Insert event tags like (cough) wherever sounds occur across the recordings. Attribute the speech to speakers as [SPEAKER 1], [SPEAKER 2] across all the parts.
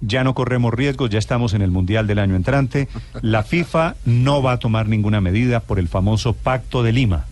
[SPEAKER 1] ya no corremos riesgos, ya estamos en el Mundial del año entrante. La FIFA no va a tomar ninguna medida por el famoso Pacto de Lima.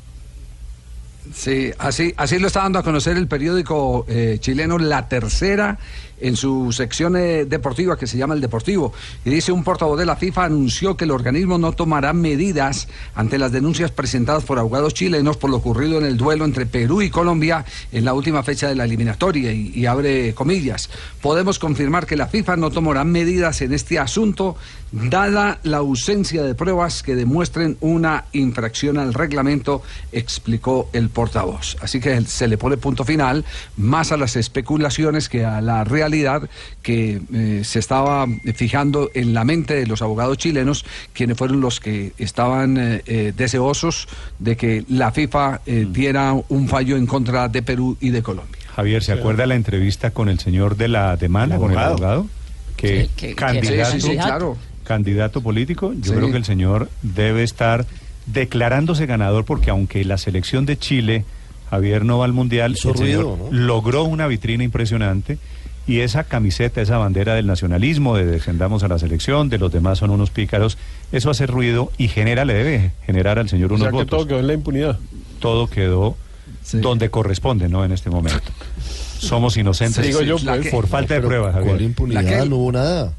[SPEAKER 2] Sí, así, así lo está dando a conocer el periódico eh, chileno La Tercera en su sección eh, deportiva que se llama El Deportivo. Y dice un portavoz de la FIFA anunció que el organismo no tomará medidas ante las denuncias presentadas por abogados chilenos por lo ocurrido en el duelo entre Perú y Colombia en la última fecha de la eliminatoria. Y, y abre comillas. Podemos confirmar que la FIFA no tomará medidas en este asunto dada la ausencia de pruebas que demuestren una infracción al reglamento, explicó el portavoz. Así que se le pone punto final más a las especulaciones que a la realidad que eh, se estaba fijando en la mente de los abogados chilenos, quienes fueron los que estaban eh, eh, deseosos de que la FIFA diera un fallo en contra de Perú y de Colombia.
[SPEAKER 1] Javier, ¿se acuerda la entrevista con el señor de la demanda, con el abogado? Que
[SPEAKER 3] Sí, que- que-
[SPEAKER 1] candidato,
[SPEAKER 2] Sí, sí, sí, claro.
[SPEAKER 1] candidato político, yo
[SPEAKER 2] Sí.
[SPEAKER 1] creo que el señor debe estar declarándose ganador porque aunque la selección de Chile, Javier no va al Mundial,
[SPEAKER 4] Hizo
[SPEAKER 1] el señor
[SPEAKER 4] ruido, ¿no?
[SPEAKER 1] logró una vitrina impresionante y esa camiseta, esa bandera del nacionalismo, de defendamos a la selección, de los demás son unos pícaros, eso hace ruido y genera, le debe generar al señor
[SPEAKER 4] O
[SPEAKER 1] unos
[SPEAKER 4] sea que
[SPEAKER 1] votos.
[SPEAKER 4] todo quedó en la impunidad.
[SPEAKER 1] Todo quedó
[SPEAKER 2] Sí.
[SPEAKER 1] donde corresponde, ¿no? En este momento. Somos inocentes
[SPEAKER 4] Digo yo, pues,
[SPEAKER 2] que-
[SPEAKER 1] por falta de pruebas,
[SPEAKER 4] ¿Cuál
[SPEAKER 1] Javier.
[SPEAKER 4] impunidad?
[SPEAKER 2] La que-
[SPEAKER 4] No hubo nada.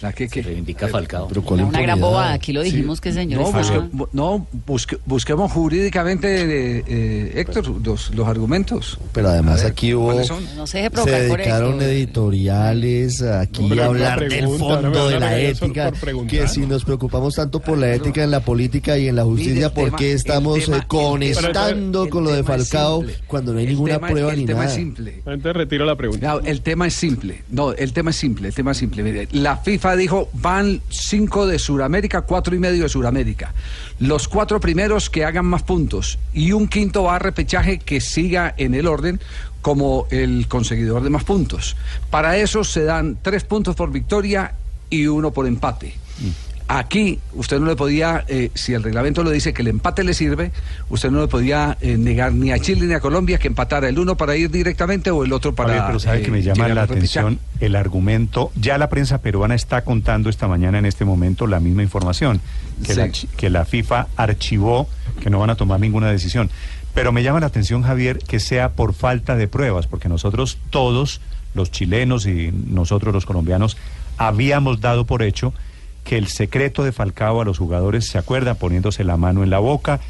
[SPEAKER 2] La que, que-
[SPEAKER 5] reivindica Falcao.
[SPEAKER 4] Pero ¿cuál
[SPEAKER 3] Una gran bobada, aquí lo dijimos que el señor
[SPEAKER 2] No,
[SPEAKER 3] estaba-
[SPEAKER 2] busque- bu- no busque- busquemos jurídicamente, eh, eh, Héctor, los, los argumentos.
[SPEAKER 4] Pero además
[SPEAKER 2] ver,
[SPEAKER 4] aquí hubo...
[SPEAKER 3] No se deje
[SPEAKER 4] Se
[SPEAKER 3] por
[SPEAKER 4] dedicaron editoriales aquí
[SPEAKER 2] No,
[SPEAKER 4] a hablar
[SPEAKER 2] pregunta,
[SPEAKER 4] del fondo de la ética, que si
[SPEAKER 2] ¿no?
[SPEAKER 4] nos preocupamos tanto por la ética en la política y en la justicia,
[SPEAKER 2] el
[SPEAKER 4] ¿por
[SPEAKER 2] tema-
[SPEAKER 4] qué
[SPEAKER 2] el
[SPEAKER 4] estamos
[SPEAKER 2] tema-
[SPEAKER 4] eh,
[SPEAKER 2] el
[SPEAKER 4] conectando
[SPEAKER 2] tema-
[SPEAKER 4] con lo de
[SPEAKER 2] el tema
[SPEAKER 4] Falcao cuando no hay
[SPEAKER 2] El
[SPEAKER 4] ninguna
[SPEAKER 2] tema-
[SPEAKER 4] prueba
[SPEAKER 2] el
[SPEAKER 4] ni
[SPEAKER 2] tema
[SPEAKER 4] nada?
[SPEAKER 2] es simple.
[SPEAKER 4] Entonces retiro la pregunta.
[SPEAKER 2] No, el tema es simple. No, el tema es simple. El tema es simple. Mire, la FIFA dijo van cinco de Sudamérica, cuatro y medio de Sudamérica. Los cuatro primeros que hagan más puntos y un quinto va a repechaje que siga en el orden como el conseguidor de más puntos. Para eso se dan tres puntos por victoria y uno por empate. Aquí usted no le podía, eh, si el reglamento lo dice que el empate le sirve, usted no le podía eh, negar ni a Chile ni a Colombia que empatara el uno para ir directamente o el otro para.
[SPEAKER 1] Javier, pero sabe
[SPEAKER 2] eh,
[SPEAKER 1] que me llama
[SPEAKER 2] llegar
[SPEAKER 1] la atención el argumento. Ya la prensa peruana está contando esta mañana en este momento la misma información que,
[SPEAKER 2] Sí.
[SPEAKER 1] la, que la FIFA archivó, que no van a tomar ninguna decisión. Pero me llama la atención, Javier, que sea por falta de pruebas, porque nosotros todos, los chilenos y nosotros los colombianos, habíamos dado por hecho que el secreto de Falcao a los jugadores, ¿se acuerda? Poniéndose la mano en la boca,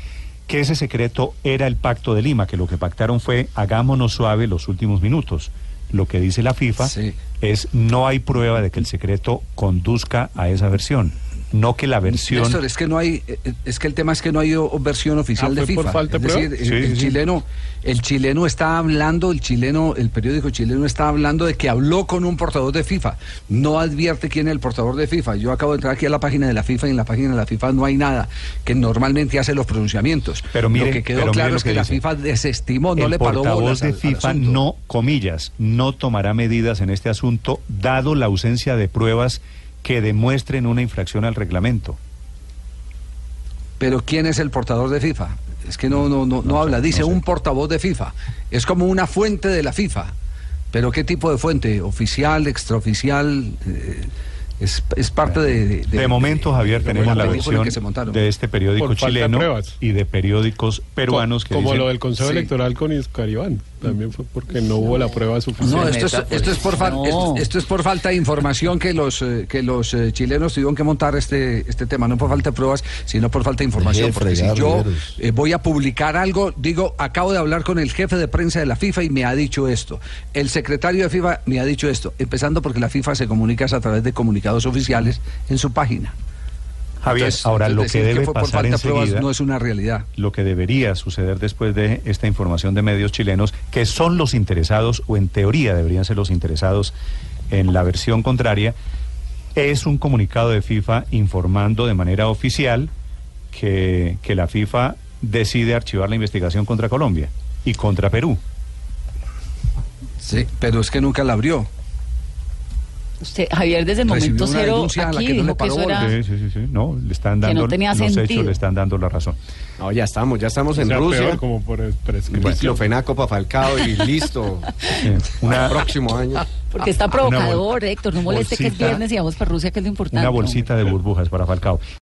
[SPEAKER 1] que ese secreto era el pacto de Lima, que lo que pactaron fue hagámonos suave los últimos minutos. Lo que dice la FIFA
[SPEAKER 2] Sí.
[SPEAKER 1] es no hay prueba de que el secreto conduzca a esa versión, no que la versión...
[SPEAKER 2] Néstor, es que no hay, eh, es que el tema es que no hay o- versión oficial
[SPEAKER 4] Ah,
[SPEAKER 2] de
[SPEAKER 4] ¿fue por
[SPEAKER 2] FIFA.
[SPEAKER 4] falta de
[SPEAKER 2] es decir,
[SPEAKER 1] Sí,
[SPEAKER 2] el, el
[SPEAKER 1] sí, sí.
[SPEAKER 2] chileno, el chileno está hablando, el chileno, el periódico chileno está hablando de que habló con un portador de FIFA. No advierte quién es el portador de FIFA. Yo acabo de entrar aquí a la página de la FIFA y en la página de la FIFA no hay nada que normalmente hace los pronunciamientos.
[SPEAKER 1] Pero mire-
[SPEAKER 2] lo que quedó claro es que,
[SPEAKER 1] que
[SPEAKER 2] la. FIFA desestimó, no
[SPEAKER 1] el
[SPEAKER 2] le paró
[SPEAKER 1] portavoz
[SPEAKER 2] bolas
[SPEAKER 1] de
[SPEAKER 2] al- al
[SPEAKER 1] FIFA no, comillas, no tomará medidas en este asunto, dado la ausencia de pruebas que demuestren una infracción al reglamento.
[SPEAKER 2] Pero ¿quién es el portador de FIFA? Es que no, no, no, no, habla, dice
[SPEAKER 1] no sé.
[SPEAKER 2] un portavoz de FIFA. Es como una fuente de la FIFA. Pero ¿qué tipo de fuente? ¿Oficial, extraoficial? Eh, es, es parte de...
[SPEAKER 1] De, momento, Javier,
[SPEAKER 2] de
[SPEAKER 1] tenemos la versión
[SPEAKER 2] que se montaron.
[SPEAKER 1] de este periódico chileno y de periódicos peruanos que
[SPEAKER 4] Como
[SPEAKER 1] dicen-
[SPEAKER 4] lo del Consejo
[SPEAKER 2] Sí.
[SPEAKER 4] Electoral con Iscaribán. También fue porque no hubo la prueba suficiente.
[SPEAKER 2] No, esto es,
[SPEAKER 3] pues.
[SPEAKER 2] esto, es por fal-
[SPEAKER 3] No.
[SPEAKER 2] esto, esto es por falta de información que los eh, que los eh, chilenos tuvieron que montar este este tema, no por falta de pruebas, sino por falta de información.
[SPEAKER 4] Deje de
[SPEAKER 2] Porque si yo eh, voy a publicar algo, digo, acabo de hablar con el jefe de prensa de la FIFA y me ha dicho esto. El secretario de FIFA me ha dicho esto, empezando porque la FIFA se comunica a través de comunicados oficiales en su página.
[SPEAKER 1] Javier,
[SPEAKER 2] Entonces,
[SPEAKER 1] ahora
[SPEAKER 2] entonces
[SPEAKER 1] lo que debe pasar enseguida,
[SPEAKER 2] no es una realidad.
[SPEAKER 1] lo que debería suceder después de esta información de medios chilenos, que son los interesados, o en teoría deberían ser los interesados en la versión contraria, es un comunicado de FIFA informando de manera oficial que, que la FIFA decide archivar la investigación contra Colombia y contra Perú.
[SPEAKER 2] Sí, pero es que nunca la abrió.
[SPEAKER 3] Usted, Javier, desde el momento
[SPEAKER 2] una
[SPEAKER 3] cero
[SPEAKER 2] denuncia a la
[SPEAKER 3] aquí
[SPEAKER 2] que no le
[SPEAKER 3] dijo que eso era...
[SPEAKER 1] Sí, sí, sí, sí. No, le están
[SPEAKER 3] Que no
[SPEAKER 1] dando
[SPEAKER 3] tenía
[SPEAKER 1] los
[SPEAKER 3] sentido.
[SPEAKER 1] hechos, le están dando la razón.
[SPEAKER 5] No, ya estamos, ya estamos en
[SPEAKER 4] sea,
[SPEAKER 5] Rusia.
[SPEAKER 4] peor, como por.
[SPEAKER 5] Diclofenaco para Falcao y listo. (laughs)
[SPEAKER 1] Sí, una,
[SPEAKER 5] el próximo año.
[SPEAKER 3] Porque está provocador, Héctor. No moleste que es viernes y vamos para Rusia, que es lo importante.
[SPEAKER 1] una bolsita de burbujas para Falcao.